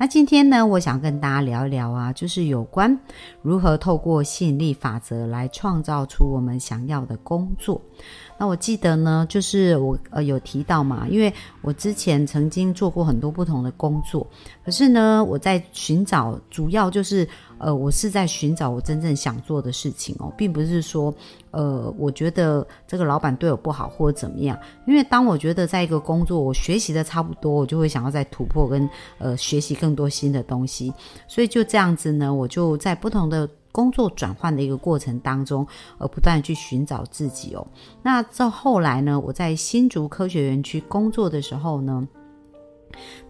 那今天呢，我想跟大家聊一聊啊，就是有关如何透过吸引力法则来创造出我们想要的工作。那我记得呢，就是我呃有提到嘛，因为我之前曾经做过很多不同的工作，可是呢，我在寻找，主要就是呃，我是在寻找我真正想做的事情哦，并不是说呃，我觉得这个老板对我不好或者怎么样。因为当我觉得在一个工作我学习的差不多，我就会想要再突破跟呃学习更更多新的东西，所以就这样子呢，我就在不同的。工作转换的一个过程当中，而不断去寻找自己哦。那这后来呢？我在新竹科学园区工作的时候呢？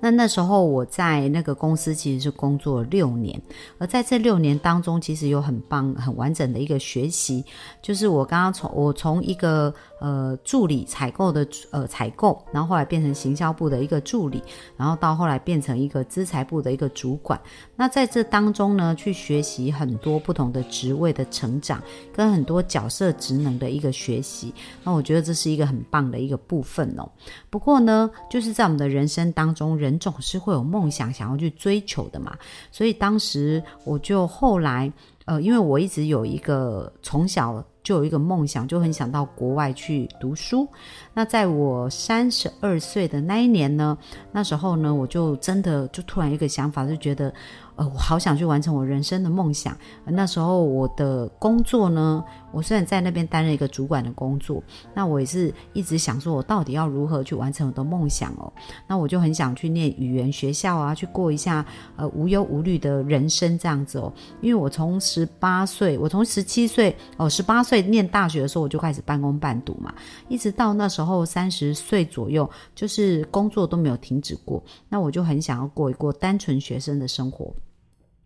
那那时候我在那个公司其实是工作六年，而在这六年当中，其实有很棒、很完整的一个学习，就是我刚刚从我从一个呃助理采购的呃采购，然后后来变成行销部的一个助理，然后到后来变成一个资财部的一个主管。那在这当中呢，去学习很多不同的职位的成长，跟很多角色职能的一个学习。那我觉得这是一个很棒的一个部分哦。不过呢，就是在我们的人生当中，人总是会有梦想，想要去追求的嘛。所以当时我就后来，呃，因为我一直有一个从小就有一个梦想，就很想到国外去读书。那在我三十二岁的那一年呢，那时候呢，我就真的就突然一个想法，就觉得。呃，我好想去完成我人生的梦想。那时候我的工作呢，我虽然在那边担任一个主管的工作，那我也是一直想说，我到底要如何去完成我的梦想哦？那我就很想去念语言学校啊，去过一下呃无忧无虑的人生这样子哦。因为我从十八岁，我从十七岁哦，十八岁念大学的时候我就开始半工半读嘛，一直到那时候三十岁左右，就是工作都没有停止过。那我就很想要过一过单纯学生的生活。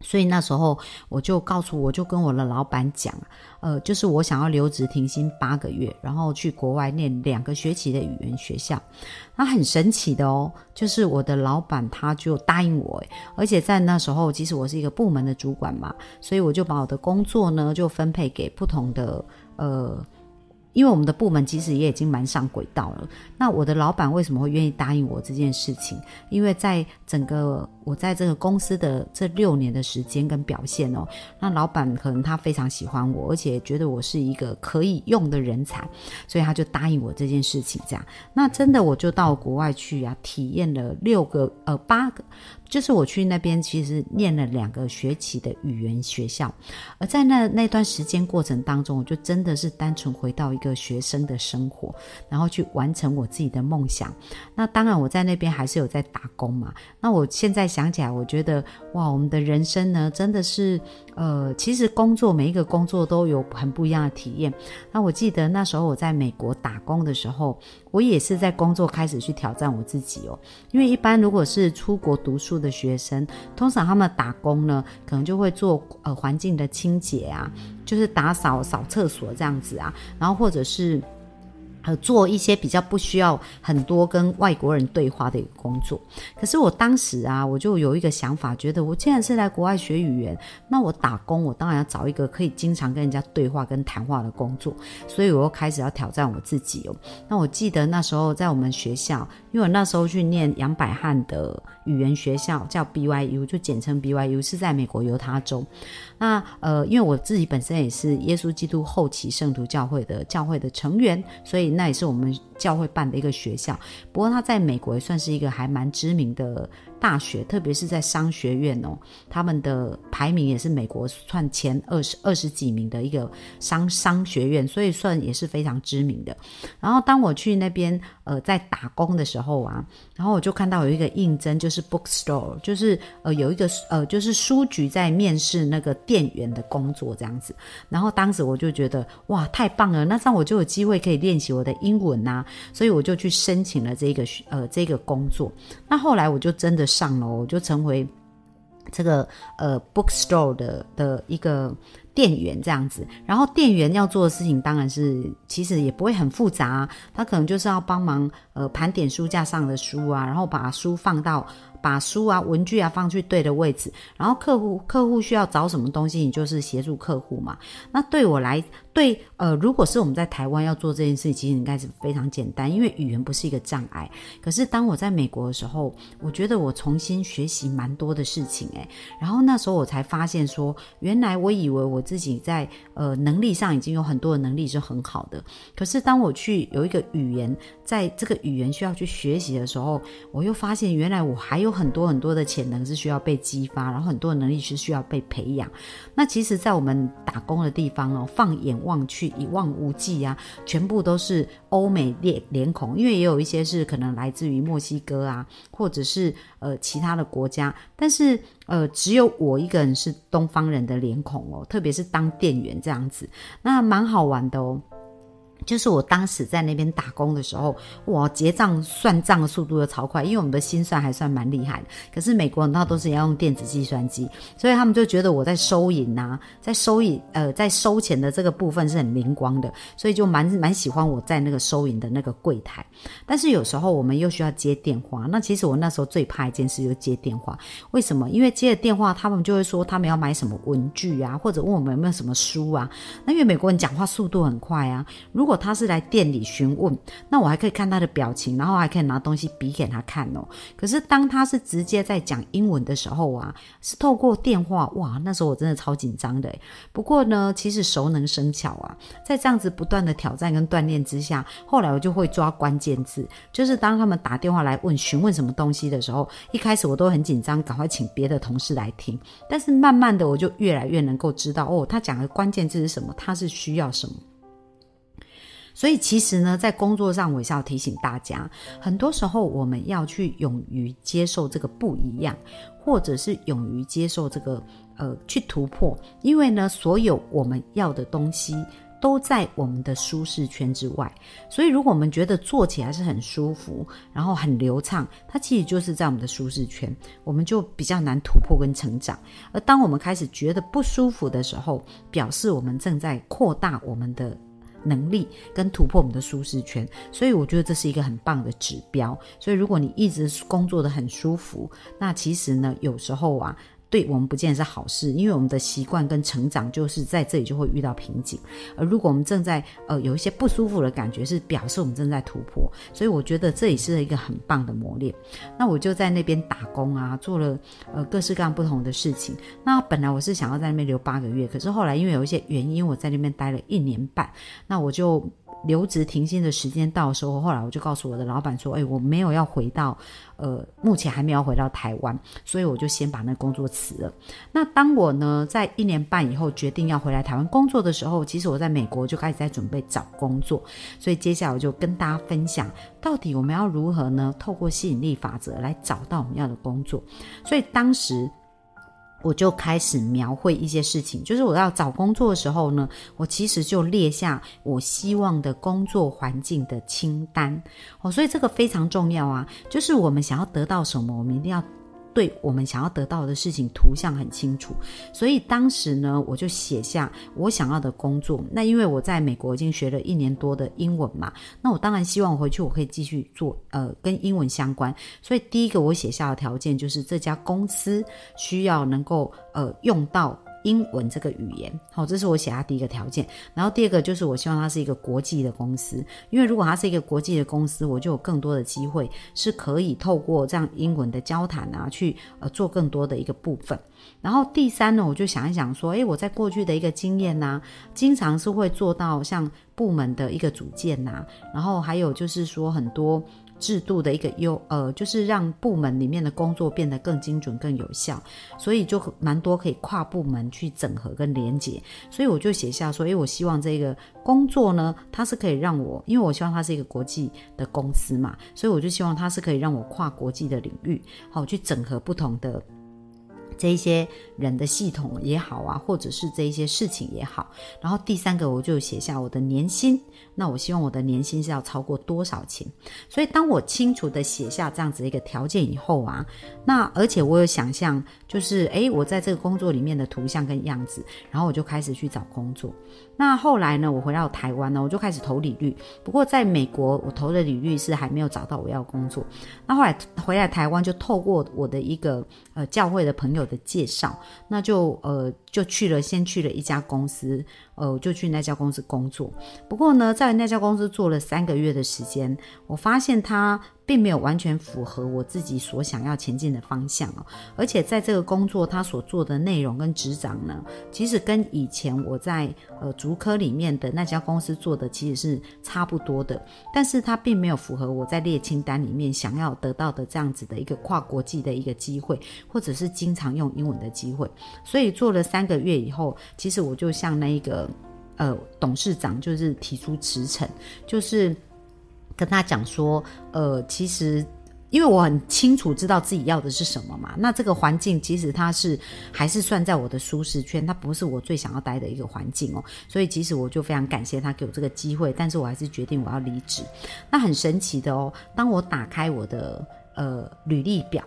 所以那时候我就告诉，我就跟我的老板讲，呃，就是我想要留职停薪八个月，然后去国外念两个学期的语言学校。那很神奇的哦，就是我的老板他就答应我，而且在那时候，其实我是一个部门的主管嘛，所以我就把我的工作呢就分配给不同的呃。因为我们的部门其实也已经蛮上轨道了。那我的老板为什么会愿意答应我这件事情？因为在整个我在这个公司的这六年的时间跟表现哦，那老板可能他非常喜欢我，而且觉得我是一个可以用的人才，所以他就答应我这件事情。这样，那真的我就到国外去啊，体验了六个呃八个。就是我去那边，其实念了两个学期的语言学校，而在那那段时间过程当中，我就真的是单纯回到一个学生的生活，然后去完成我自己的梦想。那当然，我在那边还是有在打工嘛。那我现在想起来，我觉得哇，我们的人生呢，真的是呃，其实工作每一个工作都有很不一样的体验。那我记得那时候我在美国打工的时候。我也是在工作开始去挑战我自己哦，因为一般如果是出国读书的学生，通常他们打工呢，可能就会做呃环境的清洁啊，就是打扫扫厕所这样子啊，然后或者是。呃，做一些比较不需要很多跟外国人对话的一个工作。可是我当时啊，我就有一个想法，觉得我既然是来国外学语言，那我打工，我当然要找一个可以经常跟人家对话跟谈话的工作。所以我又开始要挑战我自己哦。那我记得那时候在我们学校，因为我那时候去念杨百翰的语言学校，叫 BYU，就简称 BYU，是在美国犹他州。那呃，因为我自己本身也是耶稣基督后期圣徒教会的教会的成员，所以那也是我们教会办的一个学校。不过它在美国也算是一个还蛮知名的。大学，特别是在商学院哦，他们的排名也是美国算前二十二十几名的一个商商学院，所以算也是非常知名的。然后当我去那边呃在打工的时候啊，然后我就看到有一个应征，就是 bookstore，就是呃有一个呃就是书局在面试那个店员的工作这样子。然后当时我就觉得哇太棒了，那这样我就有机会可以练习我的英文呐，所以我就去申请了这个呃这个工作。那后来我就真的。上楼就成为这个呃 bookstore 的的一个店员这样子，然后店员要做的事情当然是其实也不会很复杂，他可能就是要帮忙呃盘点书架上的书啊，然后把书放到。把书啊、文具啊放去对的位置，然后客户客户需要找什么东西，你就是协助客户嘛。那对我来，对呃，如果是我们在台湾要做这件事，其实应该是非常简单，因为语言不是一个障碍。可是当我在美国的时候，我觉得我重新学习蛮多的事情诶。然后那时候我才发现说，原来我以为我自己在呃能力上已经有很多的能力是很好的，可是当我去有一个语言，在这个语言需要去学习的时候，我又发现原来我还有。很多很多的潜能是需要被激发，然后很多能力是需要被培养。那其实，在我们打工的地方哦，放眼望去一望无际啊，全部都是欧美脸脸孔，因为也有一些是可能来自于墨西哥啊，或者是呃其他的国家，但是呃只有我一个人是东方人的脸孔哦，特别是当店员这样子，那蛮好玩的哦。就是我当时在那边打工的时候，哇，结账算账的速度又超快，因为我们的心算还算蛮厉害的。可是美国人他都是要用电子计算机，所以他们就觉得我在收银啊，在收银呃，在收钱的这个部分是很灵光的，所以就蛮蛮喜欢我在那个收银的那个柜台。但是有时候我们又需要接电话，那其实我那时候最怕一件事就是接电话。为什么？因为接了电话，他们就会说他们要买什么文具啊，或者问我们有没有什么书啊。那因为美国人讲话速度很快啊，如果他是来店里询问，那我还可以看他的表情，然后还可以拿东西比给他看哦。可是当他是直接在讲英文的时候啊，是透过电话，哇，那时候我真的超紧张的。不过呢，其实熟能生巧啊，在这样子不断的挑战跟锻炼之下，后来我就会抓关键字，就是当他们打电话来问询问什么东西的时候，一开始我都很紧张，赶快请别的同事来听。但是慢慢的，我就越来越能够知道哦，他讲的关键字是什么，他是需要什么。所以其实呢，在工作上，我也是要提醒大家，很多时候我们要去勇于接受这个不一样，或者是勇于接受这个呃去突破，因为呢，所有我们要的东西都在我们的舒适圈之外。所以，如果我们觉得做起来是很舒服，然后很流畅，它其实就是在我们的舒适圈，我们就比较难突破跟成长。而当我们开始觉得不舒服的时候，表示我们正在扩大我们的。能力跟突破我们的舒适圈，所以我觉得这是一个很棒的指标。所以如果你一直工作的很舒服，那其实呢，有时候啊。对我们不见得是好事，因为我们的习惯跟成长就是在这里就会遇到瓶颈。而如果我们正在呃有一些不舒服的感觉，是表示我们正在突破。所以我觉得这也是一个很棒的磨练。那我就在那边打工啊，做了呃各式各样不同的事情。那本来我是想要在那边留八个月，可是后来因为有一些原因，我在那边待了一年半。那我就。留职停薪的时间到的时候，后来我就告诉我的老板说：“哎，我没有要回到，呃，目前还没有回到台湾，所以我就先把那工作辞了。那当我呢在一年半以后决定要回来台湾工作的时候，其实我在美国就开始在准备找工作，所以接下来我就跟大家分享，到底我们要如何呢？透过吸引力法则来找到我们要的工作。所以当时。我就开始描绘一些事情，就是我要找工作的时候呢，我其实就列下我希望的工作环境的清单哦，所以这个非常重要啊，就是我们想要得到什么，我们一定要。对我们想要得到的事情图像很清楚，所以当时呢，我就写下我想要的工作。那因为我在美国已经学了一年多的英文嘛，那我当然希望回去我可以继续做呃跟英文相关。所以第一个我写下的条件就是这家公司需要能够呃用到。英文这个语言，好，这是我写下第一个条件。然后第二个就是我希望它是一个国际的公司，因为如果它是一个国际的公司，我就有更多的机会是可以透过这样英文的交谈啊，去呃做更多的一个部分。然后第三呢，我就想一想说，诶，我在过去的一个经验呐，经常是会做到像部门的一个组建呐，然后还有就是说很多。制度的一个优，呃，就是让部门里面的工作变得更精准、更有效，所以就蛮多可以跨部门去整合跟连接。所以我就写下说，哎，我希望这个工作呢，它是可以让我，因为我希望它是一个国际的公司嘛，所以我就希望它是可以让我跨国际的领域，好去整合不同的。这一些人的系统也好啊，或者是这一些事情也好。然后第三个，我就写下我的年薪。那我希望我的年薪是要超过多少钱？所以当我清楚的写下这样子一个条件以后啊，那而且我有想象，就是诶，我在这个工作里面的图像跟样子，然后我就开始去找工作。那后来呢，我回到台湾呢，我就开始投履历。不过在美国，我投的履历是还没有找到我要工作。那后来回来台湾，就透过我的一个呃教会的朋友的介绍，那就呃就去了，先去了一家公司。呃，就去那家公司工作。不过呢，在那家公司做了三个月的时间，我发现它并没有完全符合我自己所想要前进的方向哦。而且在这个工作，他所做的内容跟职掌呢，其实跟以前我在呃竹科里面的那家公司做的其实是差不多的。但是它并没有符合我在列清单里面想要得到的这样子的一个跨国际的一个机会，或者是经常用英文的机会。所以做了三个月以后，其实我就像那一个。呃，董事长就是提出辞呈，就是跟他讲说，呃，其实因为我很清楚知道自己要的是什么嘛，那这个环境其实它是还是算在我的舒适圈，它不是我最想要待的一个环境哦，所以其实我就非常感谢他给我这个机会，但是我还是决定我要离职。那很神奇的哦，当我打开我的呃履历表。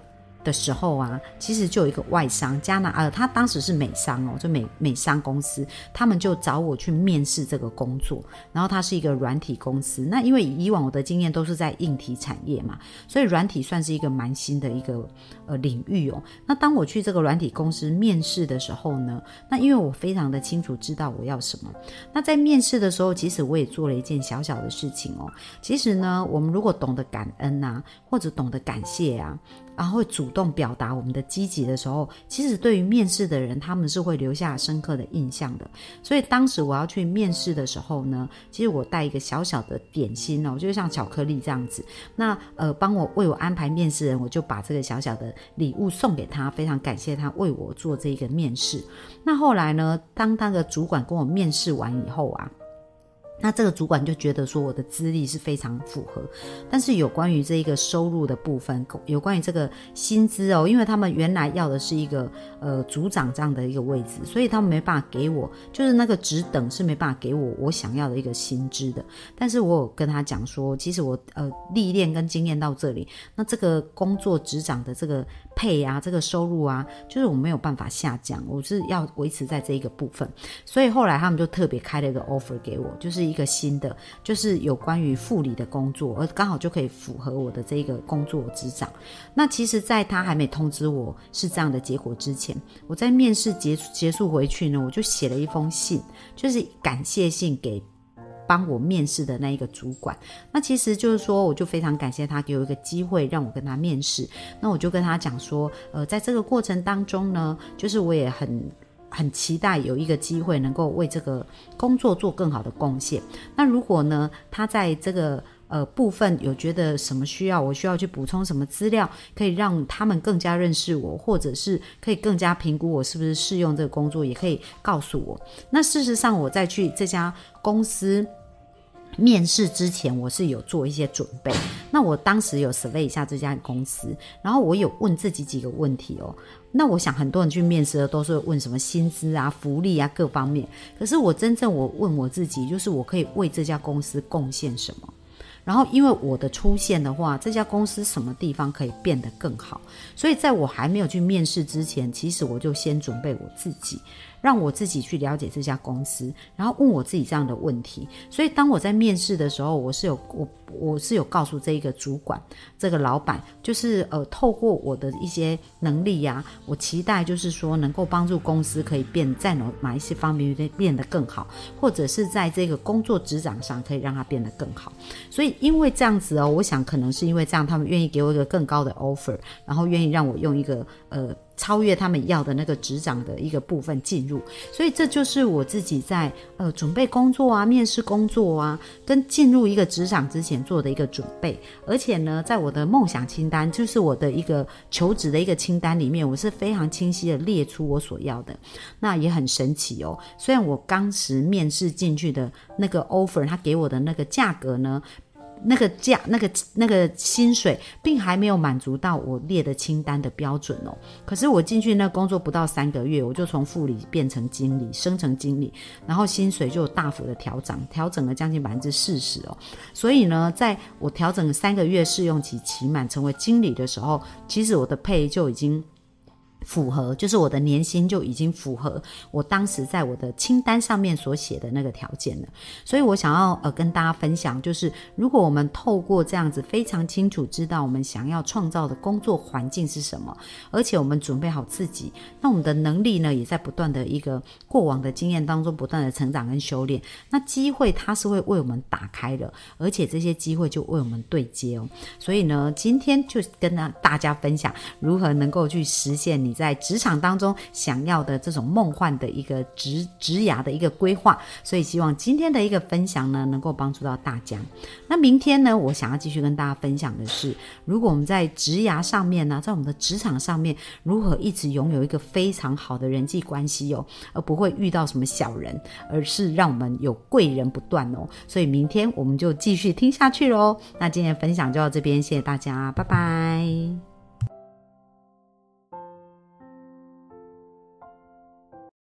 的时候啊，其实就有一个外商加拿呃，他当时是美商哦，就美美商公司，他们就找我去面试这个工作。然后它是一个软体公司，那因为以往我的经验都是在硬体产业嘛，所以软体算是一个蛮新的一个呃领域哦。那当我去这个软体公司面试的时候呢，那因为我非常的清楚知道我要什么，那在面试的时候，其实我也做了一件小小的事情哦。其实呢，我们如果懂得感恩呐，或者懂得感谢啊。然后会主动表达我们的积极的时候，其实对于面试的人，他们是会留下深刻的印象的。所以当时我要去面试的时候呢，其实我带一个小小的点心哦，就像巧克力这样子。那呃，帮我为我安排面试人，我就把这个小小的礼物送给他，非常感谢他为我做这个面试。那后来呢，当那个主管跟我面试完以后啊。那这个主管就觉得说我的资历是非常符合，但是有关于这一个收入的部分，有关于这个薪资哦，因为他们原来要的是一个呃组长这样的一个位置，所以他们没办法给我，就是那个职等是没办法给我我想要的一个薪资的。但是我有跟他讲说，其实我呃历练跟经验到这里，那这个工作职掌的这个配啊，这个收入啊，就是我没有办法下降，我是要维持在这一个部分。所以后来他们就特别开了一个 offer 给我，就是。一个新的就是有关于护理的工作，而刚好就可以符合我的这个工作职掌。那其实，在他还没通知我是这样的结果之前，我在面试结结束回去呢，我就写了一封信，就是感谢信给帮我面试的那一个主管。那其实就是说，我就非常感谢他给我一个机会让我跟他面试。那我就跟他讲说，呃，在这个过程当中呢，就是我也很。很期待有一个机会能够为这个工作做更好的贡献。那如果呢，他在这个呃部分有觉得什么需要，我需要去补充什么资料，可以让他们更加认识我，或者是可以更加评估我是不是适用这个工作，也可以告诉我。那事实上，我再去这家公司。面试之前，我是有做一些准备。那我当时有 survey 一下这家公司，然后我有问自己几个问题哦。那我想很多人去面试的都是问什么薪资啊、福利啊各方面。可是我真正我问我自己，就是我可以为这家公司贡献什么？然后因为我的出现的话，这家公司什么地方可以变得更好？所以在我还没有去面试之前，其实我就先准备我自己。让我自己去了解这家公司，然后问我自己这样的问题。所以当我在面试的时候，我是有我我是有告诉这一个主管，这个老板，就是呃，透过我的一些能力呀，我期待就是说能够帮助公司可以变在哪哪一些方面变得更好，或者是在这个工作职掌上可以让它变得更好。所以因为这样子哦，我想可能是因为这样，他们愿意给我一个更高的 offer，然后愿意让我用一个呃。超越他们要的那个职掌的一个部分进入，所以这就是我自己在呃准备工作啊、面试工作啊，跟进入一个职场之前做的一个准备。而且呢，在我的梦想清单，就是我的一个求职的一个清单里面，我是非常清晰的列出我所要的。那也很神奇哦，虽然我当时面试进去的那个 offer，他给我的那个价格呢。那个价、那个那个薪水，并还没有满足到我列的清单的标准哦。可是我进去那工作不到三个月，我就从副理变成经理，升成经理，然后薪水就大幅的调整，调整了将近百分之四十哦。所以呢，在我调整三个月试用期期满成为经理的时候，其实我的配就已经。符合就是我的年薪就已经符合我当时在我的清单上面所写的那个条件了，所以我想要呃跟大家分享，就是如果我们透过这样子非常清楚知道我们想要创造的工作环境是什么，而且我们准备好自己，那我们的能力呢也在不断的一个过往的经验当中不断的成长跟修炼，那机会它是会为我们打开的，而且这些机会就为我们对接哦，所以呢今天就跟大家分享如何能够去实现你。在职场当中想要的这种梦幻的一个职职涯的一个规划，所以希望今天的一个分享呢，能够帮助到大家。那明天呢，我想要继续跟大家分享的是，如果我们在职涯上面呢，在我们的职场上面，如何一直拥有一个非常好的人际关系哦，而不会遇到什么小人，而是让我们有贵人不断哦。所以明天我们就继续听下去喽。那今天分享就到这边，谢谢大家，拜拜。